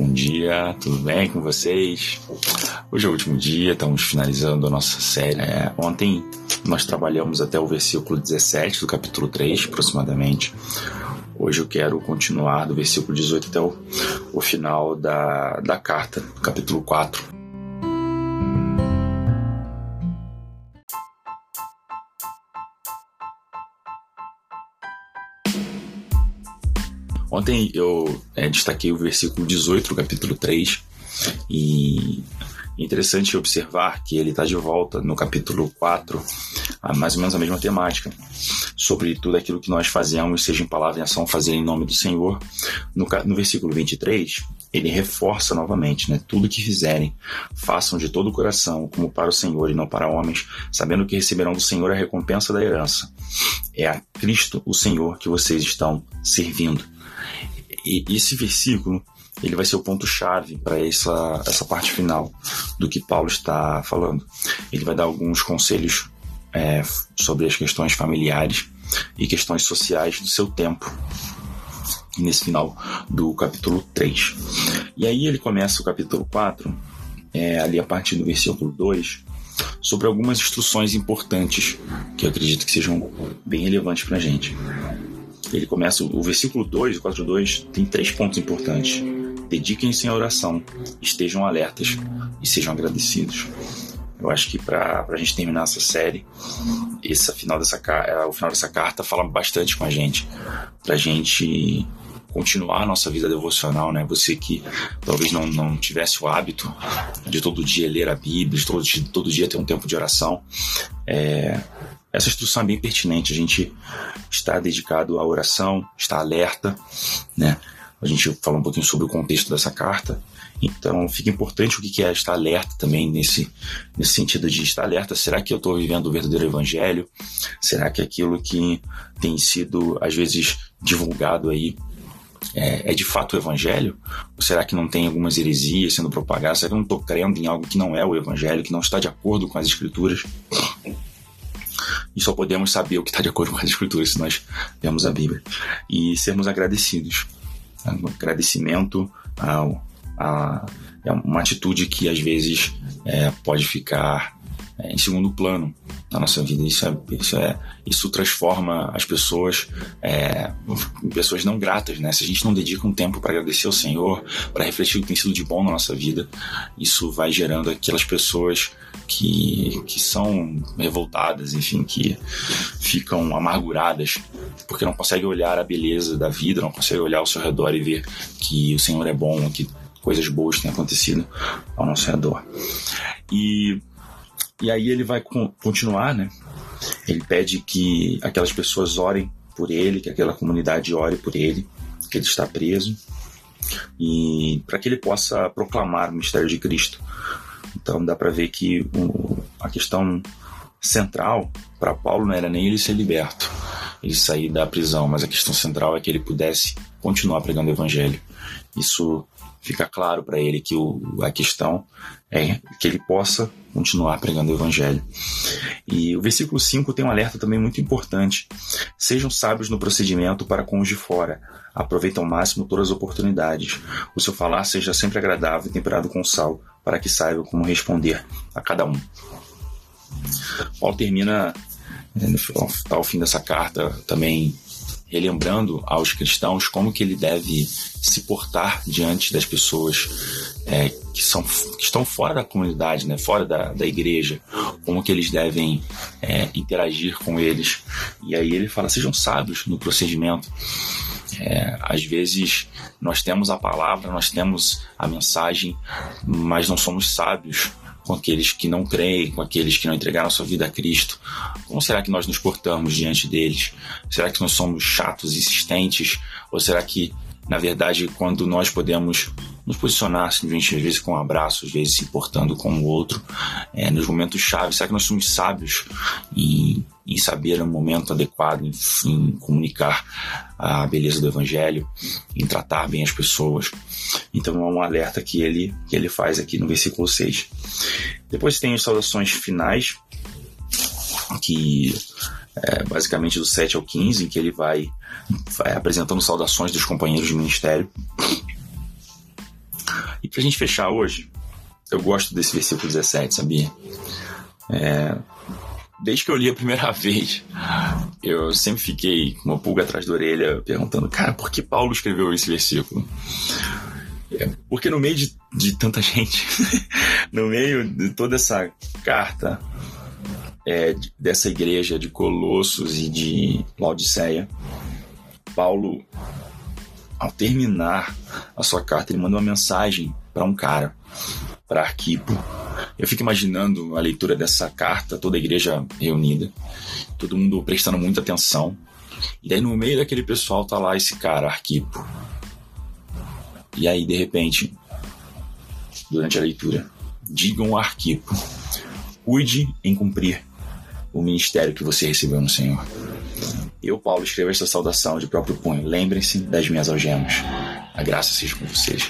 bom dia, tudo bem com vocês? Hoje é o último dia, estamos finalizando a nossa série. É, ontem nós trabalhamos até o versículo 17 do capítulo 3, aproximadamente. Hoje eu quero continuar do versículo 18 até o, o final da, da carta, capítulo 4. Ontem eu é, destaquei o versículo 18 do capítulo 3 e interessante observar que ele está de volta no capítulo 4, a mais ou menos a mesma temática, sobre tudo aquilo que nós fazemos, seja em palavra e ação, fazer em nome do Senhor. No, no versículo 23, ele reforça novamente, né? Tudo que fizerem, façam de todo o coração, como para o Senhor e não para homens, sabendo que receberão do Senhor a recompensa da herança. É a Cristo, o Senhor, que vocês estão servindo. E esse versículo ele vai ser o ponto-chave para essa, essa parte final do que Paulo está falando. Ele vai dar alguns conselhos é, sobre as questões familiares e questões sociais do seu tempo, nesse final do capítulo 3. E aí ele começa o capítulo 4, é, ali a partir do versículo 2, sobre algumas instruções importantes que eu acredito que sejam bem relevantes para a gente. Ele começa, o versículo 2, o 4.2, tem três pontos importantes. Dediquem-se à oração, estejam alertas e sejam agradecidos. Eu acho que para a gente terminar essa série, esse final dessa, é, o final dessa carta fala bastante com a gente. Para a gente continuar a nossa vida devocional, né? Você que talvez não, não tivesse o hábito de todo dia ler a Bíblia, de todo, de todo dia ter um tempo de oração, é, essa instrução é bem pertinente. A gente está dedicado à oração, está alerta, né? A gente falou um pouquinho sobre o contexto dessa carta. Então, fica importante o que é estar alerta também nesse, nesse sentido de estar alerta. Será que eu estou vivendo o verdadeiro evangelho? Será que aquilo que tem sido, às vezes, divulgado aí é, é, de fato o evangelho? Ou será que não tem algumas heresias sendo propagadas? Será que eu não estou crendo em algo que não é o evangelho, que não está de acordo com as escrituras? E só podemos saber o que está de acordo com as escrituras se nós lemos a Bíblia. E sermos agradecidos. Um agradecimento ao, a, é uma atitude que às vezes é, pode ficar em segundo plano na nossa vida. Isso, é, isso, é, isso transforma as pessoas é, em pessoas não gratas, né? Se a gente não dedica um tempo para agradecer ao Senhor, para refletir o que tem sido de bom na nossa vida, isso vai gerando aquelas pessoas que, que são revoltadas, enfim, que ficam amarguradas porque não conseguem olhar a beleza da vida, não conseguem olhar ao seu redor e ver que o Senhor é bom, que coisas boas têm acontecido ao nosso redor. E, e aí ele vai continuar, né? Ele pede que aquelas pessoas orem por ele, que aquela comunidade ore por ele, que ele está preso, e para que ele possa proclamar o mistério de Cristo então dá para ver que o, a questão central para Paulo não era nem ele ser liberto, ele sair da prisão, mas a questão central é que ele pudesse continuar pregando o evangelho. Isso fica claro para ele que o, a questão é que ele possa continuar pregando o evangelho. E o versículo 5 tem um alerta também muito importante. Sejam sábios no procedimento para com os de fora. Aproveitem ao máximo todas as oportunidades. O seu falar seja sempre agradável e temperado com sal, para que saibam como responder a cada um. Paulo termina, né, ao fim dessa carta, também relembrando aos cristãos como que ele deve se portar diante das pessoas é, que, são, que estão fora da comunidade, né, fora da, da igreja, como que eles devem é, interagir com eles. E aí ele fala, sejam sábios no procedimento. É, às vezes nós temos a palavra, nós temos a mensagem, mas não somos sábios com aqueles que não creem, com aqueles que não entregaram sua vida a Cristo? Como será que nós nos portamos diante deles? Será que nós somos chatos, insistentes? Ou será que, na verdade, quando nós podemos nos posicionar às vezes com um abraço, às vezes se portando com o outro, é, nos momentos chaves, será que nós somos sábios em, em saber o momento adequado, em, em comunicar a beleza do Evangelho, em tratar bem as pessoas? Então é um alerta que ele, que ele faz aqui no versículo 6. Depois tem as saudações finais, que é basicamente do 7 ao 15, em que ele vai, vai apresentando saudações dos companheiros de ministério. E pra gente fechar hoje, eu gosto desse versículo 17, sabia? É, desde que eu li a primeira vez, eu sempre fiquei com uma pulga atrás da orelha perguntando, cara, por que Paulo escreveu esse versículo? É, porque no meio de, de tanta gente, no meio de toda essa carta é, dessa igreja de Colossos e de Laodiceia, Paulo, ao terminar a sua carta, ele manda uma mensagem para um cara, para Arquipo. Eu fico imaginando a leitura dessa carta, toda a igreja reunida, todo mundo prestando muita atenção. E daí no meio daquele pessoal tá lá esse cara, Arquipo. E aí, de repente, durante a leitura, digam Arquipo, cuide em cumprir o ministério que você recebeu no Senhor. Eu, Paulo, escrevo esta saudação de próprio punho. Lembrem-se das minhas algemas. A graça seja com vocês.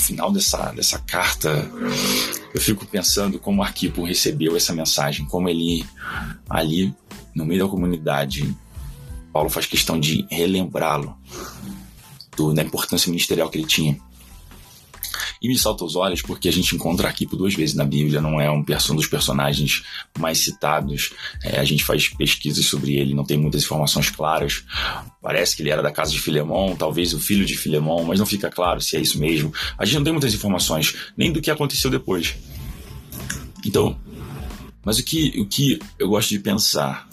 Final dessa, dessa carta, eu fico pensando como o Arquipo recebeu essa mensagem, como ele, ali, no meio da comunidade, Paulo faz questão de relembrá-lo da importância ministerial que ele tinha. E me salta os olhos porque a gente encontra aqui por duas vezes na Bíblia, não é um, dos personagens mais citados. É, a gente faz pesquisas sobre ele, não tem muitas informações claras. Parece que ele era da casa de Filemão, talvez o filho de Filemão, mas não fica claro se é isso mesmo. A gente não tem muitas informações, nem do que aconteceu depois. Então, mas o que, o que eu gosto de pensar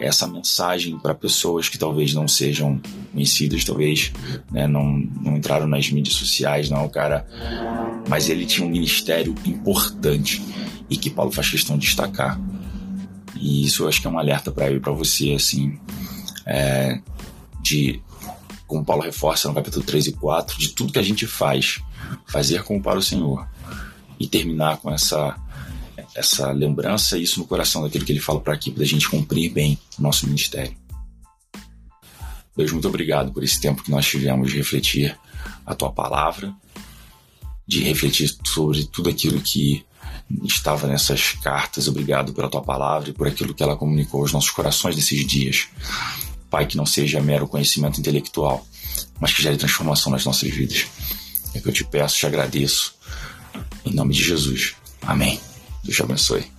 essa mensagem para pessoas que talvez não sejam conhecidas, talvez né, não, não entraram nas mídias sociais, não, o cara. Mas ele tinha um ministério importante e que Paulo faz questão de destacar. E isso eu acho que é um alerta para eu e para você, assim, é, de como Paulo reforça no capítulo 3 e 4, de tudo que a gente faz, fazer como para o Senhor e terminar com essa essa lembrança isso no coração daquilo que ele fala para a equipe, da gente cumprir bem o nosso ministério. Deus, muito obrigado por esse tempo que nós tivemos de refletir a tua palavra, de refletir sobre tudo aquilo que estava nessas cartas. Obrigado pela tua palavra e por aquilo que ela comunicou aos nossos corações nesses dias. Pai, que não seja mero conhecimento intelectual, mas que gere transformação nas nossas vidas. É que eu te peço, te agradeço. Em nome de Jesus. Amém. Deus te abençoe.